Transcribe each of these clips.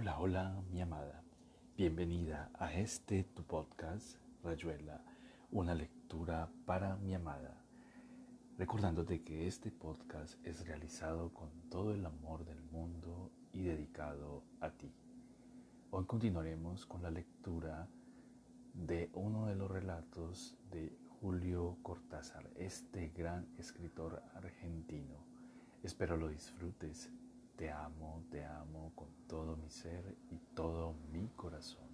Hola, hola, mi amada. Bienvenida a este tu podcast, Rayuela, una lectura para mi amada. Recordándote que este podcast es realizado con todo el amor del mundo y dedicado a ti. Hoy continuaremos con la lectura de uno de los relatos de Julio Cortázar, este gran escritor argentino. Espero lo disfrutes. Te amo, te amo con todo mi ser y todo mi corazón.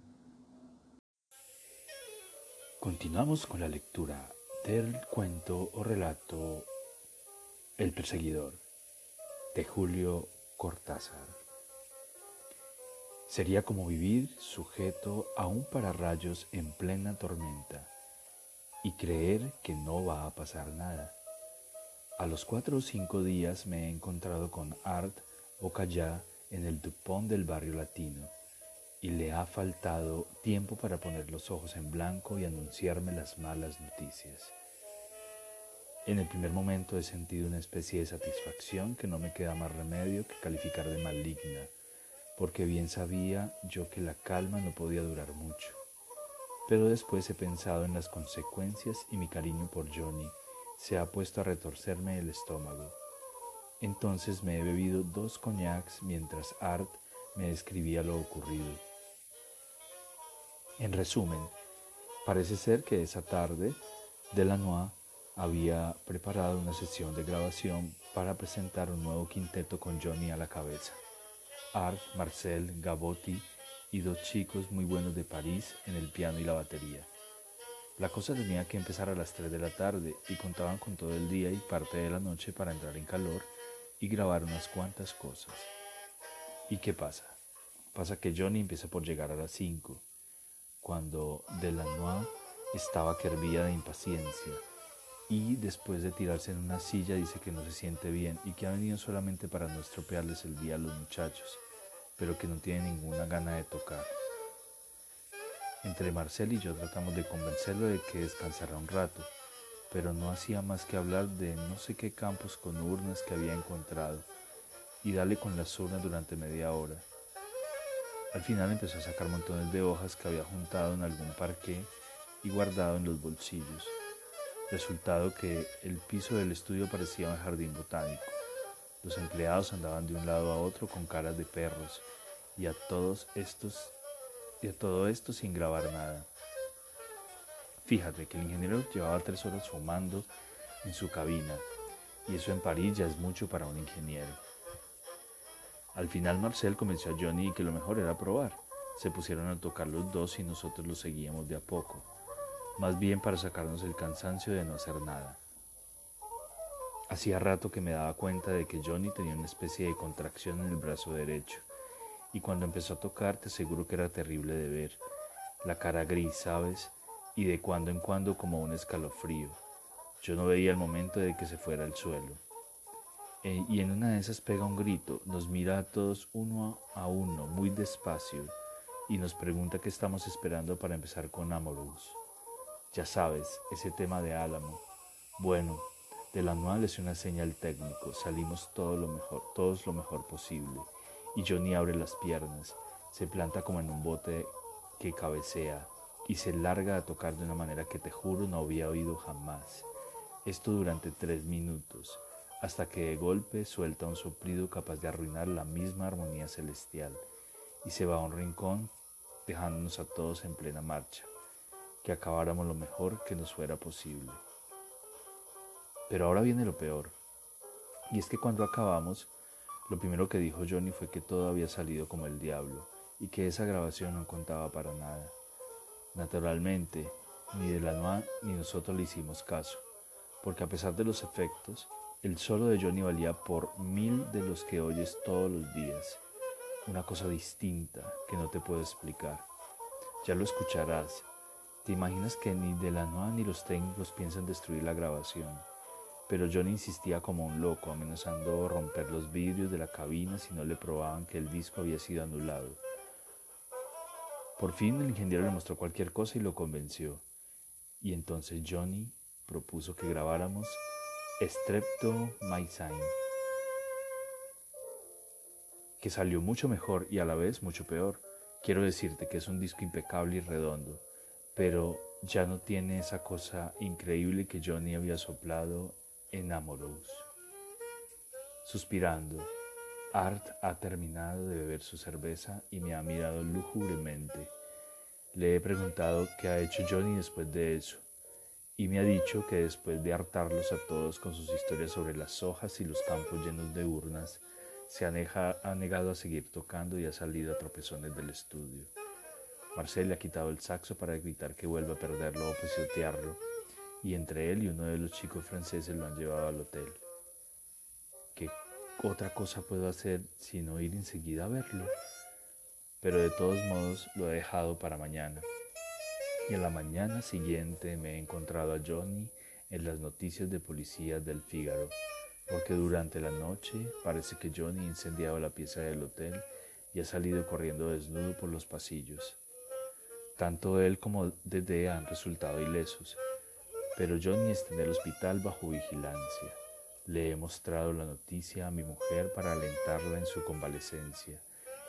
Continuamos con la lectura del cuento o relato El perseguidor de Julio Cortázar. Sería como vivir sujeto a un pararrayos en plena tormenta y creer que no va a pasar nada. A los cuatro o cinco días me he encontrado con Art Bocallá en el Dupont del barrio latino y le ha faltado tiempo para poner los ojos en blanco y anunciarme las malas noticias. En el primer momento he sentido una especie de satisfacción que no me queda más remedio que calificar de maligna, porque bien sabía yo que la calma no podía durar mucho. Pero después he pensado en las consecuencias y mi cariño por Johnny se ha puesto a retorcerme el estómago. Entonces me he bebido dos coñacs mientras Art me describía lo ocurrido. En resumen, parece ser que esa tarde Delanois había preparado una sesión de grabación para presentar un nuevo quinteto con Johnny a la cabeza. Art, Marcel, Gabotti y dos chicos muy buenos de París en el piano y la batería. La cosa tenía que empezar a las 3 de la tarde y contaban con todo el día y parte de la noche para entrar en calor y grabar unas cuantas cosas. ¿Y qué pasa? Pasa que Johnny empieza por llegar a las 5, cuando Delanois estaba que hervía de impaciencia y después de tirarse en una silla dice que no se siente bien y que ha venido solamente para no estropearles el día a los muchachos pero que no tiene ninguna gana de tocar. Entre Marcel y yo tratamos de convencerlo de que descansara un rato, pero no hacía más que hablar de no sé qué campos con urnas que había encontrado y darle con las urnas durante media hora. Al final empezó a sacar montones de hojas que había juntado en algún parque y guardado en los bolsillos. Resultado que el piso del estudio parecía un jardín botánico. Los empleados andaban de un lado a otro con caras de perros y a todos estos y a todo esto sin grabar nada. Fíjate que el ingeniero llevaba tres horas fumando en su cabina y eso en París ya es mucho para un ingeniero. Al final Marcel convenció a Johnny que lo mejor era probar. Se pusieron a tocar los dos y nosotros los seguíamos de a poco, más bien para sacarnos el cansancio de no hacer nada. Hacía rato que me daba cuenta de que Johnny tenía una especie de contracción en el brazo derecho, y cuando empezó a tocar te aseguro que era terrible de ver, la cara gris, ¿sabes? Y de cuando en cuando como un escalofrío. Yo no veía el momento de que se fuera al suelo. E, y en una de esas pega un grito, nos mira a todos uno a uno, muy despacio, y nos pregunta qué estamos esperando para empezar con Amorous. Ya sabes, ese tema de Álamo. Bueno, del anual es una señal técnico, salimos todo lo mejor, todos lo mejor posible. Y Johnny abre las piernas, se planta como en un bote que cabecea y se larga a tocar de una manera que te juro no había oído jamás. Esto durante tres minutos, hasta que de golpe suelta un soplido capaz de arruinar la misma armonía celestial y se va a un rincón dejándonos a todos en plena marcha, que acabáramos lo mejor que nos fuera posible. Pero ahora viene lo peor. Y es que cuando acabamos, lo primero que dijo Johnny fue que todo había salido como el diablo y que esa grabación no contaba para nada. Naturalmente, ni de la ni nosotros le hicimos caso, porque a pesar de los efectos, el solo de Johnny valía por mil de los que oyes todos los días. Una cosa distinta que no te puedo explicar. Ya lo escucharás. ¿Te imaginas que ni de la ni los técnicos piensan destruir la grabación? Pero John insistía como un loco, amenazando romper los vidrios de la cabina si no le probaban que el disco había sido anulado. Por fin el ingeniero le mostró cualquier cosa y lo convenció. Y entonces Johnny propuso que grabáramos Strepto que salió mucho mejor y a la vez mucho peor. Quiero decirte que es un disco impecable y redondo, pero ya no tiene esa cosa increíble que Johnny había soplado en Amorous. Suspirando, Art ha terminado de beber su cerveza y me ha mirado lúgubremente. Le he preguntado qué ha hecho Johnny después de eso, y me ha dicho que después de hartarlos a todos con sus historias sobre las hojas y los campos llenos de urnas, se ha, negado a seguir tocando y ha salido a tropezones del estudio. Marcel le ha quitado el saxo para evitar que vuelva a perderlo o pisotearlo, y entre él y uno de los chicos franceses lo han llevado al hotel. ¿Qué otra cosa puedo hacer sino ir enseguida a verlo? Pero de todos modos lo he dejado para mañana. Y en la mañana siguiente me he encontrado a Johnny en las noticias de policía del Fígaro porque durante la noche parece que Johnny ha incendiado la pieza del hotel y ha salido corriendo desnudo por los pasillos. Tanto él como Dede han resultado ilesos, pero Johnny está en el hospital bajo vigilancia. Le he mostrado la noticia a mi mujer para alentarla en su convalecencia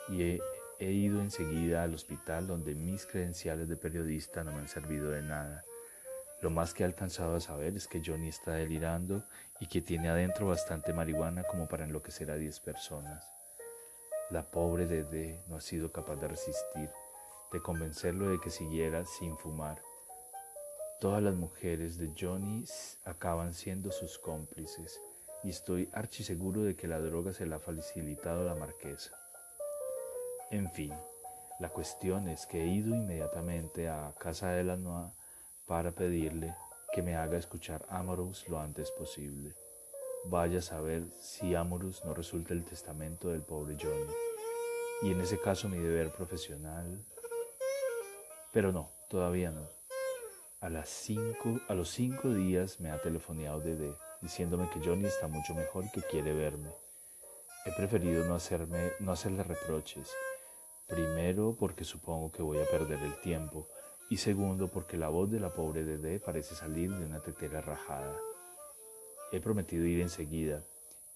y he, he ido enseguida al hospital donde mis credenciales de periodista no me han servido de nada lo más que he alcanzado a saber es que Johnny está delirando y que tiene adentro bastante marihuana como para enloquecer a 10 personas. La pobre Dede no ha sido capaz de resistir, de convencerlo de que siguiera sin fumar. Todas las mujeres de Johnny acaban siendo sus cómplices y estoy archiseguro de que la droga se la ha facilitado la marquesa. En fin, la cuestión es que he ido inmediatamente a casa de la Noa para pedirle que me haga escuchar Amorous lo antes posible. Vaya a saber si Amorous no resulta el testamento del pobre Johnny. Y en ese caso mi deber profesional... Pero no, todavía no. A, las cinco, a los cinco días me ha telefoneado Dede diciéndome que Johnny está mucho mejor y que quiere verme. He preferido no, hacerme, no hacerle reproches. Primero porque supongo que voy a perder el tiempo y segundo porque la voz de la pobre Dede parece salir de una tetera rajada. He prometido ir enseguida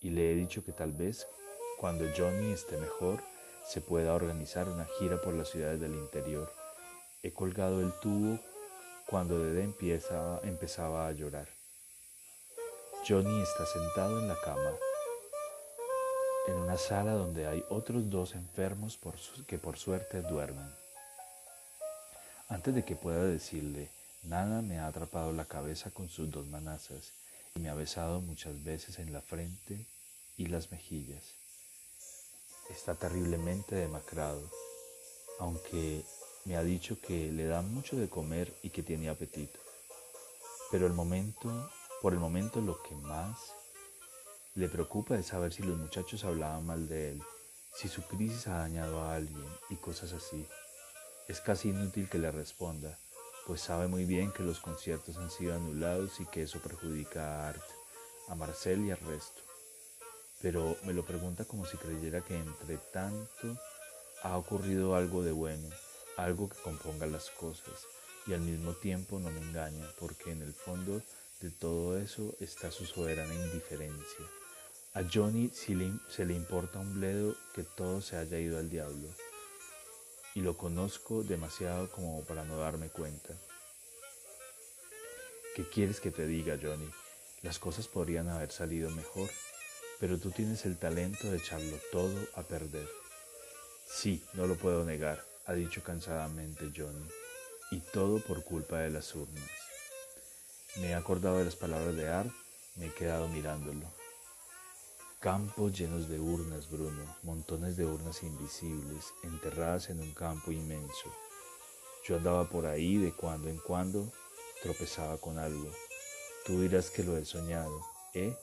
y le he dicho que tal vez cuando Johnny esté mejor se pueda organizar una gira por las ciudades del interior. He colgado el tubo cuando Dede empieza, empezaba a llorar. Johnny está sentado en la cama, en una sala donde hay otros dos enfermos que por suerte duermen. Antes de que pueda decirle, nada me ha atrapado la cabeza con sus dos manazas y me ha besado muchas veces en la frente y las mejillas. Está terriblemente demacrado, aunque me ha dicho que le da mucho de comer y que tiene apetito. Pero el momento, por el momento lo que más le preocupa es saber si los muchachos hablaban mal de él, si su crisis ha dañado a alguien y cosas así. Es casi inútil que le responda, pues sabe muy bien que los conciertos han sido anulados y que eso perjudica a Art, a Marcel y al resto. Pero me lo pregunta como si creyera que entre tanto ha ocurrido algo de bueno, algo que componga las cosas y al mismo tiempo no me engaña, porque en el fondo de todo eso está su soberana indiferencia. A Johnny se le importa un bledo que todo se haya ido al diablo y lo conozco demasiado como para no darme cuenta. ¿Qué quieres que te diga, Johnny? Las cosas podrían haber salido mejor, pero tú tienes el talento de echarlo todo a perder. Sí, no lo puedo negar, ha dicho cansadamente Johnny, y todo por culpa de las urnas. Me he acordado de las palabras de Art, me he quedado mirándolo. Campos llenos de urnas, Bruno, montones de urnas invisibles, enterradas en un campo inmenso. Yo andaba por ahí de cuando en cuando, tropezaba con algo. Tú dirás que lo he soñado, ¿eh?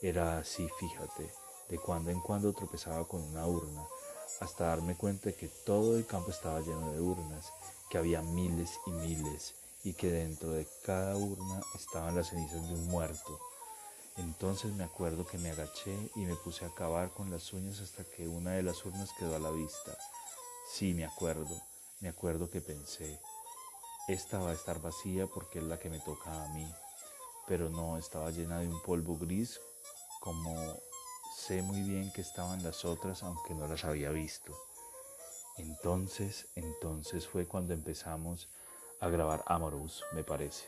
Era así, fíjate, de cuando en cuando tropezaba con una urna, hasta darme cuenta de que todo el campo estaba lleno de urnas, que había miles y miles, y que dentro de cada urna estaban las cenizas de un muerto entonces me acuerdo que me agaché y me puse a cavar con las uñas hasta que una de las urnas quedó a la vista. Sí, me acuerdo, me acuerdo que pensé, esta va a estar vacía porque es la que me toca a mí, pero no, estaba llena de un polvo gris como sé muy bien que estaban las otras aunque no las había visto. Entonces, entonces fue cuando empezamos a grabar Amorous, me parece.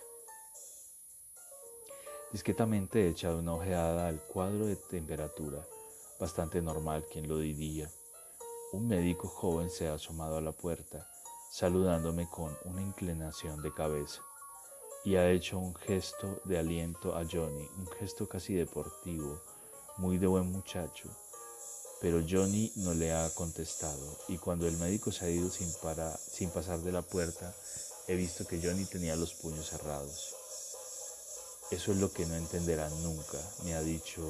Discretamente he echado una ojeada al cuadro de temperatura, bastante normal, quien lo diría. Un médico joven se ha asomado a la puerta, saludándome con una inclinación de cabeza, y ha hecho un gesto de aliento a Johnny, un gesto casi deportivo, muy de buen muchacho, pero Johnny no le ha contestado y cuando el médico se ha ido sin, para, sin pasar de la puerta, he visto que Johnny tenía los puños cerrados. Eso es lo que no entenderán nunca, me ha dicho.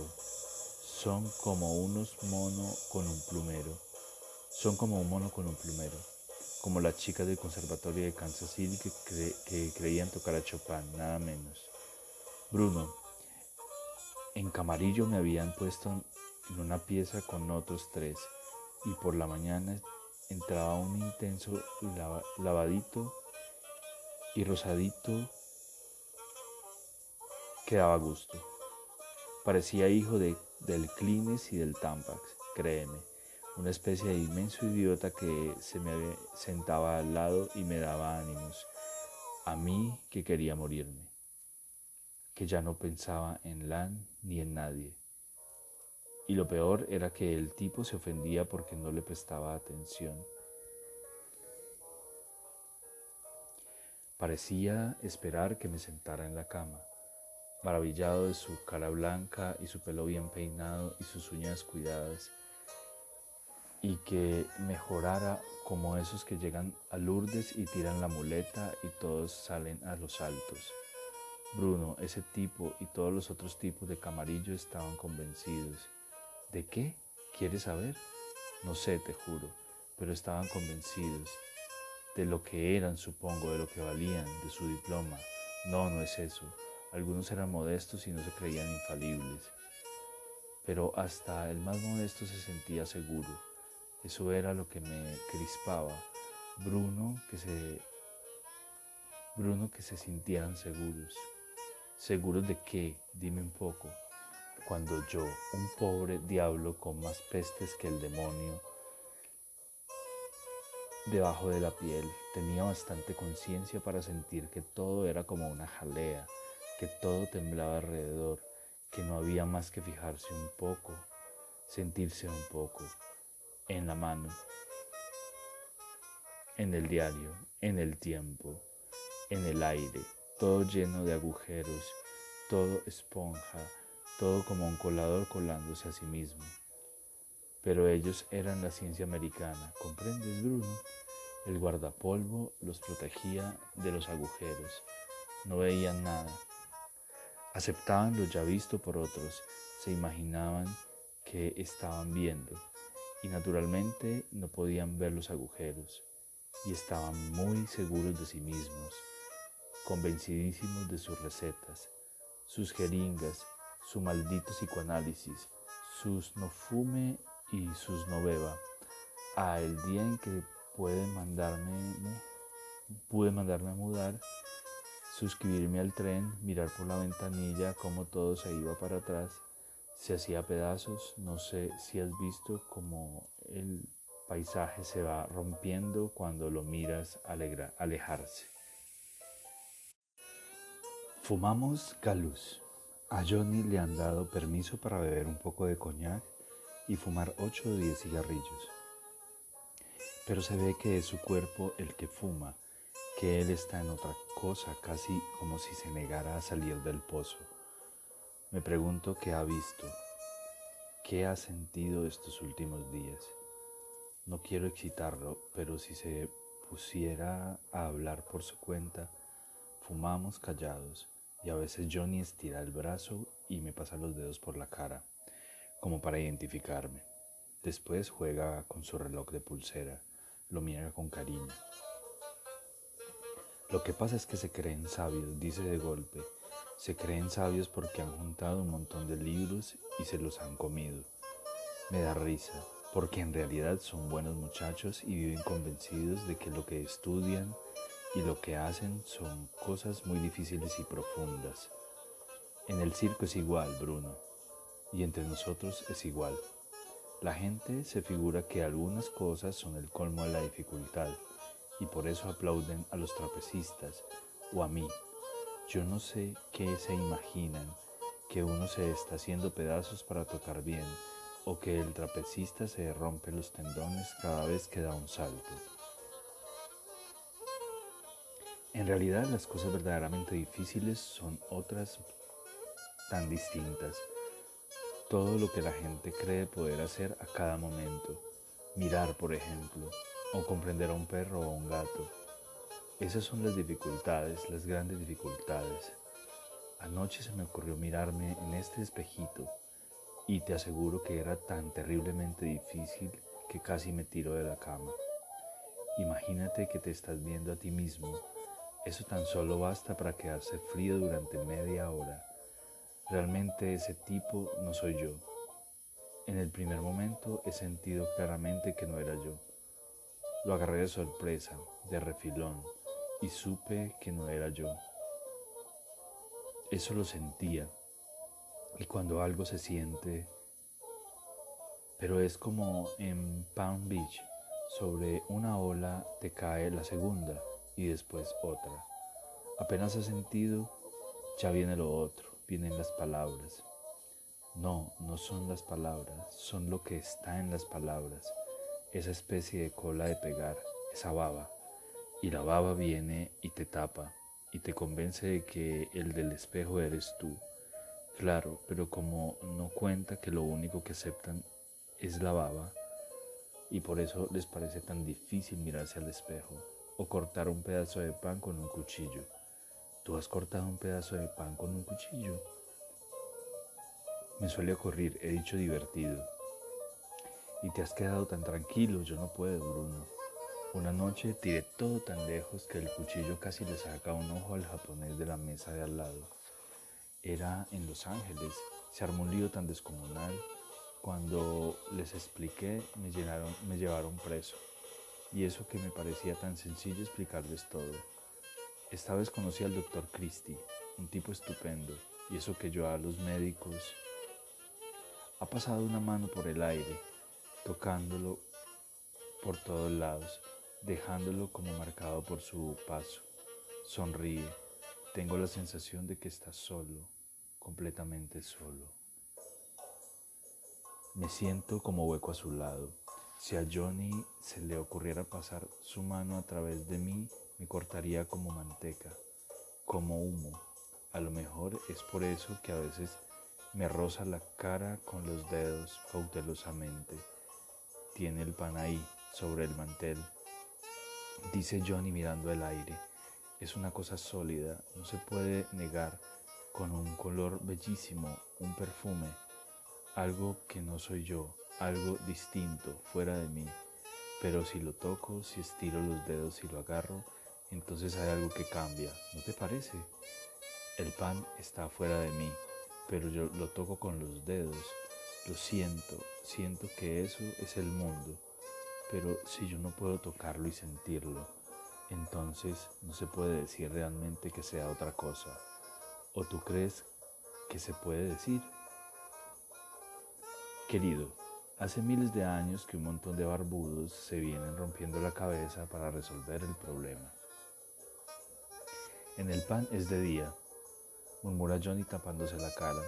Son como unos monos con un plumero. Son como un mono con un plumero. Como las chicas del conservatorio de Kansas City que, que creían tocar a Chopin, nada menos. Bruno, en Camarillo me habían puesto en una pieza con otros tres y por la mañana entraba un intenso lavadito y rosadito que daba gusto. Parecía hijo de, del Clines y del Tampax, créeme, una especie de inmenso idiota que se me sentaba al lado y me daba ánimos, a mí que quería morirme, que ya no pensaba en Lan ni en nadie y lo peor era que el tipo se ofendía porque no le prestaba atención. Parecía esperar que me sentara en la cama, maravillado de su cara blanca y su pelo bien peinado y sus uñas cuidadas, y que mejorara como esos que llegan a Lourdes y tiran la muleta y todos salen a los altos. Bruno, ese tipo y todos los otros tipos de camarillo estaban convencidos ¿De qué? ¿Quieres saber? No sé, te juro, pero estaban convencidos de lo que eran, supongo, de lo que valían, de su diploma. No, no es eso. Algunos eran modestos y no se creían infalibles. Pero hasta el más modesto se sentía seguro. Eso era lo que me crispaba. Bruno que se Bruno que se sintieran seguros. ¿Seguros de qué? Dime un poco cuando yo, un pobre diablo con más pestes que el demonio, debajo de la piel, tenía bastante conciencia para sentir que todo era como una jalea, que todo temblaba alrededor, que no había más que fijarse un poco, sentirse un poco, en la mano, en el diario, en el tiempo, en el aire, todo lleno de agujeros, todo esponja, todo como un colador colándose a sí mismo. Pero ellos eran la ciencia americana, ¿comprendes, Bruno? El guardapolvo los protegía de los agujeros. No veían nada. Aceptaban lo ya visto por otros, se imaginaban que estaban viendo y naturalmente no podían ver los agujeros y estaban muy seguros de sí mismos, convencidísimos de sus recetas, sus jeringas su maldito psicoanálisis, sus no fume y sus no beba. A el día en que puede mandarme, pude mandarme a mudar, suscribirme al tren, mirar por la ventanilla cómo todo se iba para atrás, se hacía pedazos, no sé si has visto cómo el paisaje se va rompiendo cuando lo miras alejarse. Fumamos galuz. A Johnny le han dado permiso para beber un poco de coñac y fumar 8 o 10 cigarrillos. Pero se ve que es su cuerpo el que fuma, que él está en otra cosa, casi como si se negara a salir del pozo. Me pregunto qué ha visto, qué ha sentido estos últimos días. No quiero excitarlo, pero si se pusiera a hablar por su cuenta, fumamos callados y a veces Johnny estira el brazo y me pasa los dedos por la cara, como para identificarme. Después juega con su reloj de pulsera, lo mira con cariño. Lo que pasa es que se creen sabios, dice de golpe. Se creen sabios porque han juntado un montón de libros y se los han comido. Me da risa, porque en realidad son buenos muchachos y viven convencidos de que lo que estudian y lo que hacen son cosas muy difíciles y profundas. En el circo es igual, Bruno. Y entre nosotros es igual. La gente se figura que algunas cosas son el colmo de la dificultad y por eso aplauden a los trapecistas o a mí. Yo no sé qué se imaginan, que uno se está haciendo pedazos para tocar bien o que el trapecista se rompe los tendones cada vez que da un salto. En realidad las cosas verdaderamente difíciles son otras tan distintas. Todo lo que la gente cree poder hacer a cada momento. Mirar, por ejemplo, o comprender a un perro o a un gato. Esas son las dificultades, las grandes dificultades. Anoche se me ocurrió mirarme en este espejito y te aseguro que era tan terriblemente difícil que casi me tiro de la cama. Imagínate que te estás viendo a ti mismo. Eso tan solo basta para quedarse frío durante media hora. Realmente ese tipo no soy yo. En el primer momento he sentido claramente que no era yo. Lo agarré de sorpresa, de refilón, y supe que no era yo. Eso lo sentía. Y cuando algo se siente, pero es como en Palm Beach, sobre una ola te cae la segunda y después otra. Apenas has sentido, ya viene lo otro, vienen las palabras. No, no son las palabras, son lo que está en las palabras, esa especie de cola de pegar, esa baba. Y la baba viene y te tapa y te convence de que el del espejo eres tú. Claro, pero como no cuenta que lo único que aceptan es la baba, y por eso les parece tan difícil mirarse al espejo o cortar un pedazo de pan con un cuchillo. ¿Tú has cortado un pedazo de pan con un cuchillo? Me suele ocurrir, he dicho divertido. Y te has quedado tan tranquilo, yo no puedo, Bruno. Una noche tiré todo tan lejos que el cuchillo casi le saca un ojo al japonés de la mesa de al lado. Era en Los Ángeles, se armó un lío tan descomunal. Cuando les expliqué me, llenaron, me llevaron preso. Y eso que me parecía tan sencillo explicarles todo. Esta vez conocí al doctor Christie, un tipo estupendo, y eso que yo a los médicos... Ha pasado una mano por el aire, tocándolo por todos lados dejándolo como marcado por su paso. Sonríe. Tengo la sensación de que está solo, completamente solo. Me siento como hueco a su lado. Si a Johnny se le ocurriera pasar su mano a través de mí, me cortaría como manteca, como humo. A lo mejor es por eso que a veces me roza la cara con los dedos cautelosamente. Tiene el pan ahí, sobre el mantel, dice Johnny mirando el aire. Es una cosa sólida, no se puede negar, con un color bellísimo, un perfume, algo que no soy yo, algo distinto, fuera de mí. Pero si lo toco, si estiro los dedos y lo agarro, entonces hay algo que cambia, ¿no te parece? El pan está fuera de mí, pero yo lo toco con los dedos, lo siento, siento que eso es el mundo pero si yo no puedo tocarlo y sentirlo, entonces no se puede decir realmente que sea otra cosa. ¿O tú crees que se puede decir? Querido, hace miles de años que un montón de barbudos se vienen rompiendo la cabeza para resolver el problema. En el pan es de día, murmura Johnny tapándose la cara,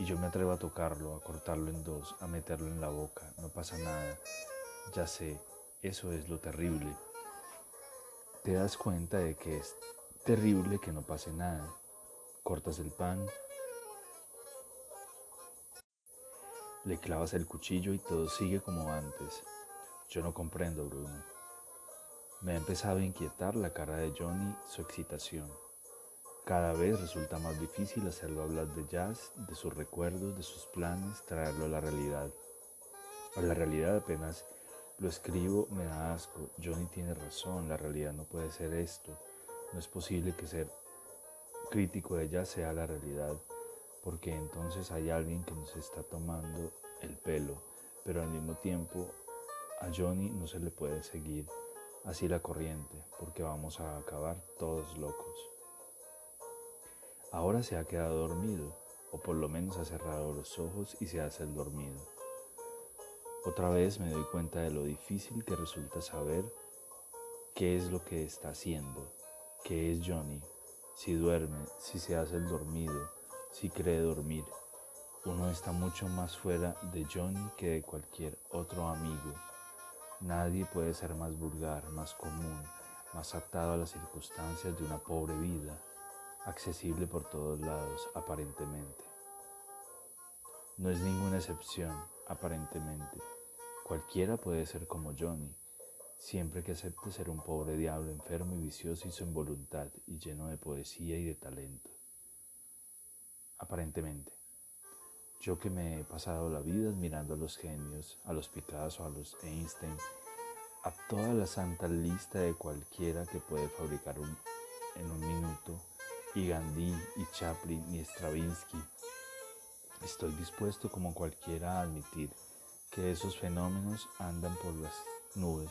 y yo me atrevo a tocarlo, a cortarlo en dos, a meterlo en la boca, no pasa nada. Ya sé, eso es lo terrible. Te das cuenta de que es terrible que no pase nada. Cortas el pan, le clavas el cuchillo y todo sigue como antes. Yo no comprendo, Bruno. Me ha empezado a inquietar la cara de Johnny, su excitación. Cada vez resulta más difícil hacerlo hablar de jazz, de sus recuerdos, de sus planes, traerlo a la realidad. A la realidad apenas lo escribo, me da asco. Johnny tiene razón, la realidad no puede ser esto. No es posible que ser crítico de ella sea la realidad, porque entonces hay alguien que nos está tomando el pelo, pero al mismo tiempo a Johnny no se le puede seguir así la corriente, porque vamos a acabar todos locos. Ahora se ha quedado dormido, o por lo menos ha cerrado los ojos y se hace el dormido. Otra vez me doy cuenta de lo difícil que resulta saber qué es lo que está haciendo, qué es Johnny, si duerme, si se hace el dormido, si cree dormir. Uno está mucho más fuera de Johnny que de cualquier otro amigo. Nadie puede ser más vulgar, más común, más atado a las circunstancias de una pobre vida, accesible por todos lados, aparentemente. No es ninguna excepción, aparentemente. Cualquiera puede ser como Johnny, siempre que acepte ser un pobre diablo enfermo y vicioso y sin voluntad y lleno de poesía y de talento. Aparentemente. Yo que me he pasado la vida admirando a los genios, a los Picasso, a los Einstein, a toda la santa lista de cualquiera que puede fabricar un, en un minuto, y Gandhi, y Chaplin, y Stravinsky. Estoy dispuesto como cualquiera a admitir que esos fenómenos andan por las nubes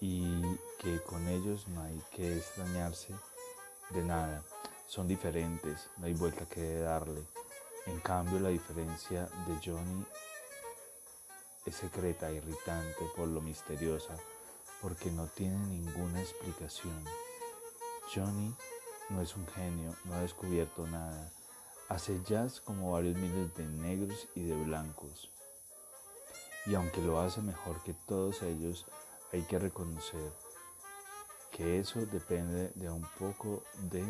y que con ellos no hay que extrañarse de nada. Son diferentes, no hay vuelta que darle. En cambio, la diferencia de Johnny es secreta, irritante por lo misteriosa, porque no tiene ninguna explicación. Johnny no es un genio, no ha descubierto nada. Hace jazz como varios miles de negros y de blancos. Y aunque lo hace mejor que todos ellos, hay que reconocer que eso depende de un poco de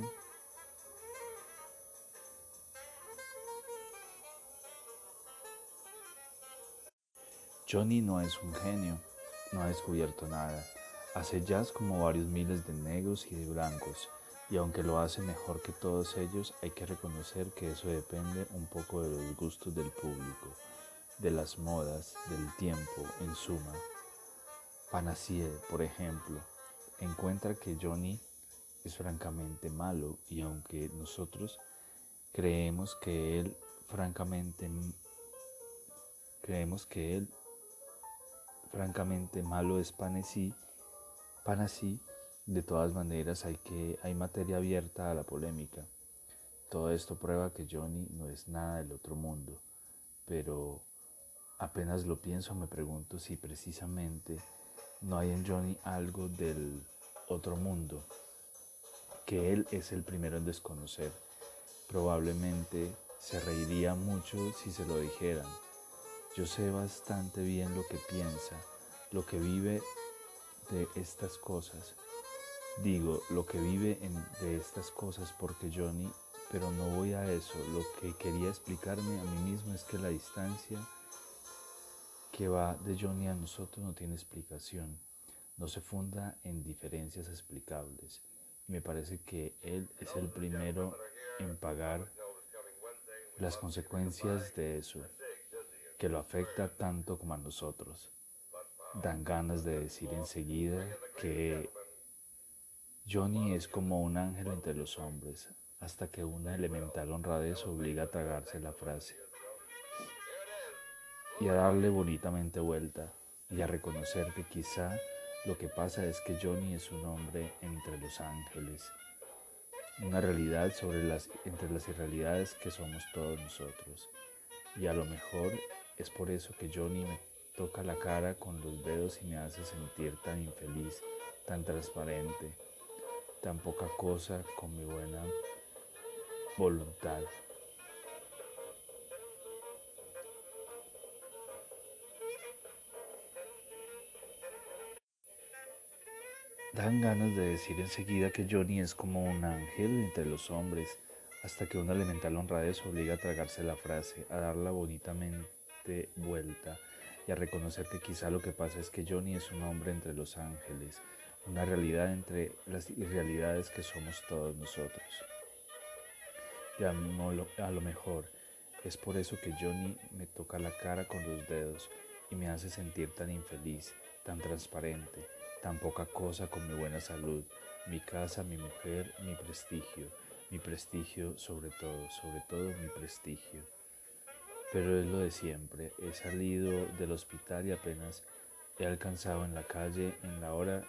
Johnny no es un genio, no ha descubierto nada. Hace jazz como varios miles de negros y de blancos, y aunque lo hace mejor que todos ellos, hay que reconocer que eso depende un poco de los gustos del público, de las modas, del tiempo, en suma. Panacie, por ejemplo, encuentra que Johnny es francamente malo y aunque nosotros creemos que él francamente creemos que él francamente malo es Panasí, Panasí, de todas maneras hay, que, hay materia abierta a la polémica. Todo esto prueba que Johnny no es nada del otro mundo, pero apenas lo pienso me pregunto si precisamente no hay en Johnny algo del otro mundo, que él es el primero en desconocer. Probablemente se reiría mucho si se lo dijeran yo sé bastante bien lo que piensa, lo que vive de estas cosas. Digo, lo que vive de estas cosas porque Johnny, pero no voy a eso. Lo que quería explicarme a mí mismo es que la distancia que va de Johnny a nosotros no tiene explicación, no se funda en diferencias explicables. Me parece que él es el primero en pagar las consecuencias de eso que lo afecta tanto como a nosotros. Dan ganas de decir enseguida que Johnny es como un ángel entre los hombres, hasta que una elemental honradez obliga a tragarse la frase y a darle bonitamente vuelta y a reconocer que quizá lo que pasa es que Johnny es un hombre entre los ángeles, una realidad sobre las, entre las irrealidades que somos todos nosotros. Y a lo mejor es por eso que Johnny me toca la cara con los dedos y me hace sentir tan infeliz, tan transparente, tan poca cosa con mi buena voluntad. Dan ganas de decir enseguida que Johnny es como un ángel entre los hombres, hasta que una elemental honradez obliga a tragarse la frase, a darla bonitamente vuelta y a reconocer que quizá lo que pasa es que Johnny es un hombre entre los ángeles, una realidad entre las irrealidades que somos todos nosotros. Y a, a lo mejor es por eso que Johnny me toca la cara con los dedos y me hace sentir tan infeliz, tan transparente, tan poca cosa con mi buena salud, mi casa, mi mujer, mi prestigio, mi prestigio sobre todo, sobre todo mi prestigio pero es lo de siempre. He salido del hospital y apenas he alcanzado en la calle, en la hora,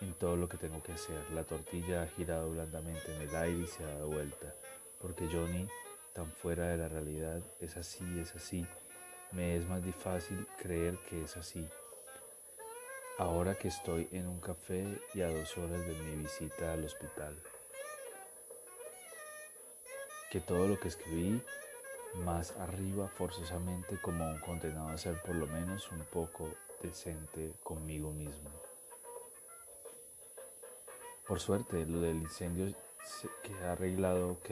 en todo lo que tengo que hacer. La tortilla ha girado blandamente en el aire y se ha dado vuelta, porque Johnny tan fuera de la realidad, es así, es así, me es más difícil creer que es así. Ahora que estoy en un café y a dos horas de mi visita al hospital. Que todo lo que escribí más arriba forzosamente como un condenado a ser por lo menos un poco decente conmigo mismo. Por suerte, lo del incendio que ha arreglado ok,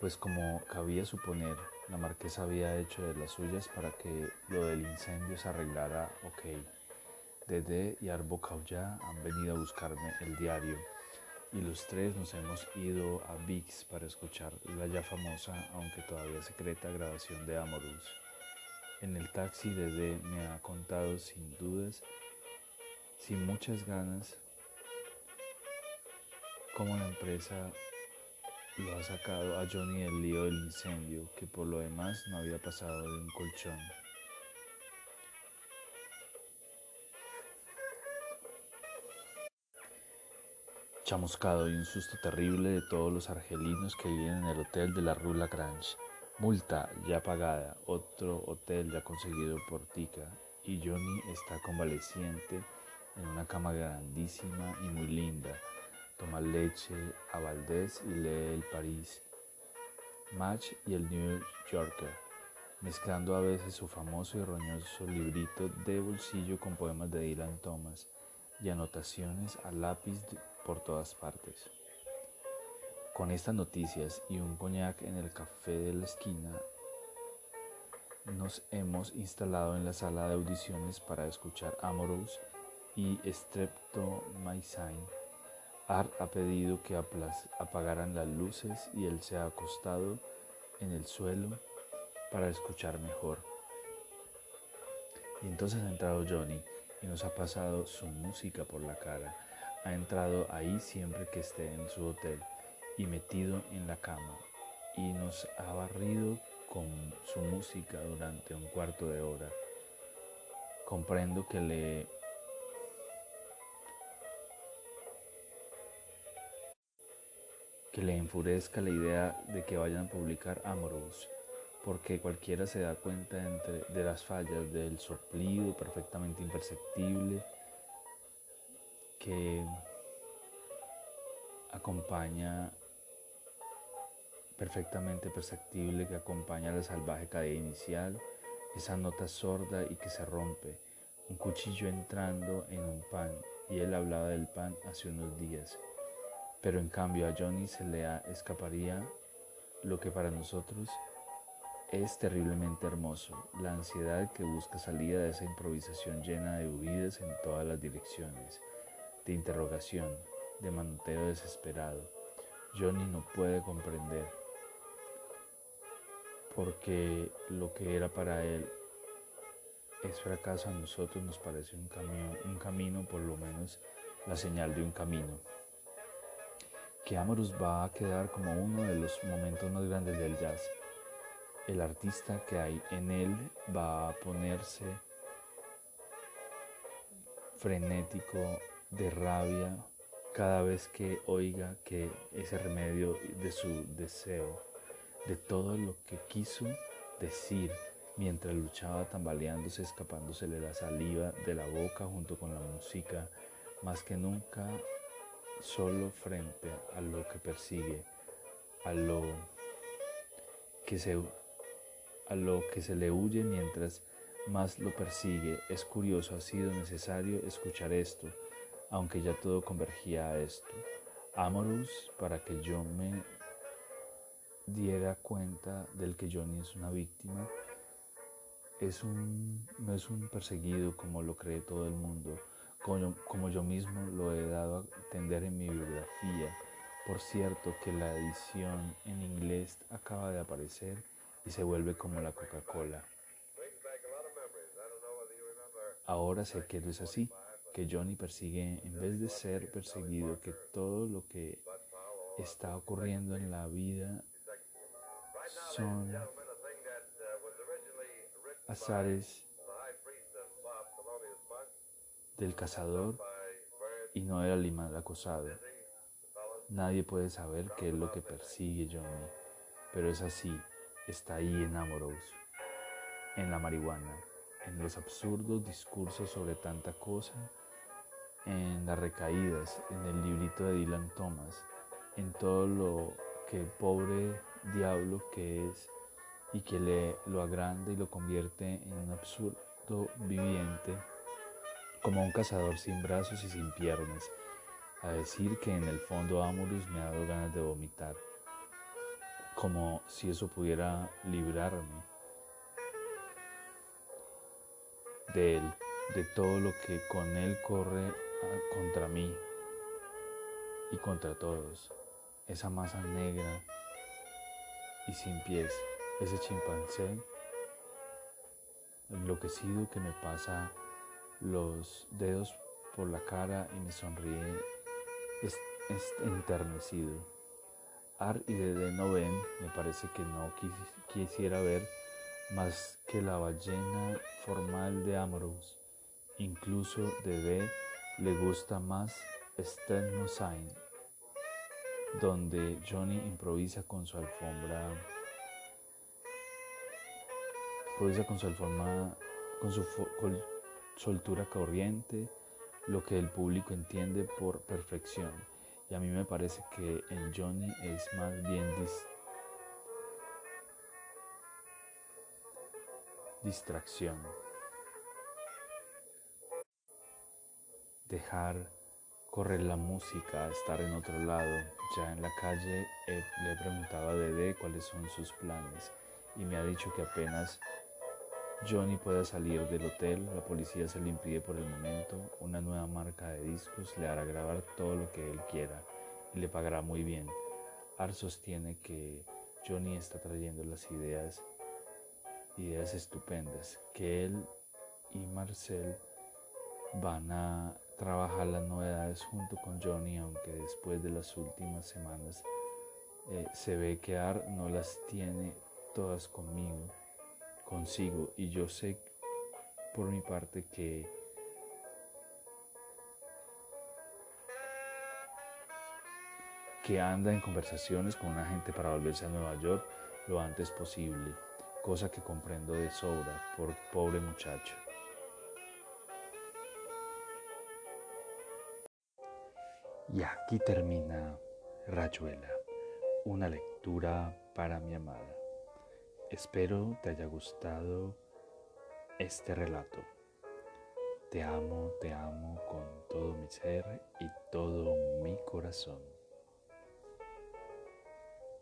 pues como cabía suponer, la marquesa había hecho de las suyas para que lo del incendio se arreglara ok. Dede y Arbo han venido a buscarme el diario y los tres nos hemos ido a VIX para escuchar la ya famosa, aunque todavía secreta, grabación de Amorous. En el taxi Dede me ha contado sin dudas, sin muchas ganas, cómo la empresa lo ha sacado a Johnny del lío del incendio, que por lo demás no había pasado de un colchón. chamuscado y un susto terrible de todos los argelinos que viven en el hotel de la Rue Lagrange. Multa ya pagada, otro hotel ya conseguido por Tica y Johnny está convaleciente en una cama grandísima y muy linda. Toma leche a Valdés y lee el París, Match y el New Yorker, mezclando a veces su famoso y roñoso librito de bolsillo con poemas de Dylan Thomas y anotaciones a lápiz por todas partes. Con estas noticias y un coñac en el café de la esquina, nos hemos instalado en la sala de audiciones para escuchar Amorous y Streptomycin. Art ha pedido que apagaran las luces y él se ha acostado en el suelo para escuchar mejor. Y entonces ha entrado Johnny y nos ha pasado su música por la cara ha entrado ahí siempre que esté en su hotel y metido en la cama y nos ha barrido con su música durante un cuarto de hora. Comprendo que le que le enfurezca la idea de que vayan a publicar Amorous, porque cualquiera se da cuenta entre, de las fallas del soplido perfectamente imperceptible que acompaña perfectamente perceptible, que acompaña la salvaje cadena inicial, esa nota sorda y que se rompe, un cuchillo entrando en un pan, y él hablaba del pan hace unos días, pero en cambio a Johnny se le escaparía lo que para nosotros es terriblemente hermoso, la ansiedad que busca salida de esa improvisación llena de huidas en todas las direcciones de interrogación, de manoteo desesperado. Johnny no puede comprender porque lo que era para él es fracaso a nosotros nos parece un camino, un camino, por lo menos la señal de un camino. Que Amorous va a quedar como uno de los momentos más grandes del jazz. El artista que hay en él va a ponerse frenético, de rabia cada vez que oiga que ese remedio de su deseo, de todo lo que quiso decir mientras luchaba tambaleándose, escapándosele la saliva de la boca junto con la música, más que nunca solo frente a lo que persigue, a lo que se, a lo que se le huye mientras más lo persigue. Es curioso, ha sido necesario escuchar esto aunque ya todo convergía a esto. Amorous para que yo me diera cuenta del que Johnny es una víctima, es un, no es un perseguido como lo cree todo el mundo, como, como yo mismo lo he dado a entender en mi bibliografía. Por cierto que la edición en inglés acaba de aparecer y se vuelve como la Coca-Cola. Ahora sé que no es así que Johnny persigue en vez de ser perseguido, que todo lo que está ocurriendo en la vida son azares del cazador y no del animal acosado. Nadie puede saber qué es lo que persigue Johnny, pero es así. está ahí en Amorous, en la marihuana, en los absurdos discursos sobre tanta cosa, en las recaídas, en el librito de Dylan Thomas, en todo lo que el pobre diablo que es y que le lo agranda y lo convierte en un absurdo viviente, como un cazador sin brazos y sin piernas, a decir que en el fondo Amorous me ha dado ganas de vomitar, como si eso pudiera librarme de él, de todo lo que con él corre ah, contra mí y contra todos, esa masa negra y sin pies, ese chimpancé enloquecido que me pasa los dedos por la cara y me sonríe enternecido. Ar y Dede no ven, me parece que no quisiera ver más que la ballena formal de Amorous. Incluso Dede le gusta más Sign, donde Johnny improvisa con su alfombra, improvisa con su alfombra, con su soltura corriente, lo que el público entiende por perfección. Y a mí me parece que en Johnny es más bien distracción. Dejar correr la música, estar en otro lado. Ya en la calle le he preguntado a Dede cuáles son sus planes y me ha dicho que apenas Johnny pueda salir del hotel, la policía se le impide por el momento, una nueva marca de discos le hará grabar todo lo que él quiera y le pagará muy bien. Ar sostiene que Johnny está trayendo las ideas, ideas estupendas, que él y Marcel van a trabajar las novedades junto con Johnny, aunque después de las últimas semanas eh, se ve que Ar no las tiene todas conmigo consigo y yo sé por mi parte que que anda en conversaciones con una gente para volverse a Nueva York lo antes posible, cosa que comprendo de sobra por pobre muchacho. Y aquí termina Rayuela, una lectura para mi amada. Espero te haya gustado este relato. Te amo, te amo con todo mi ser y todo mi corazón.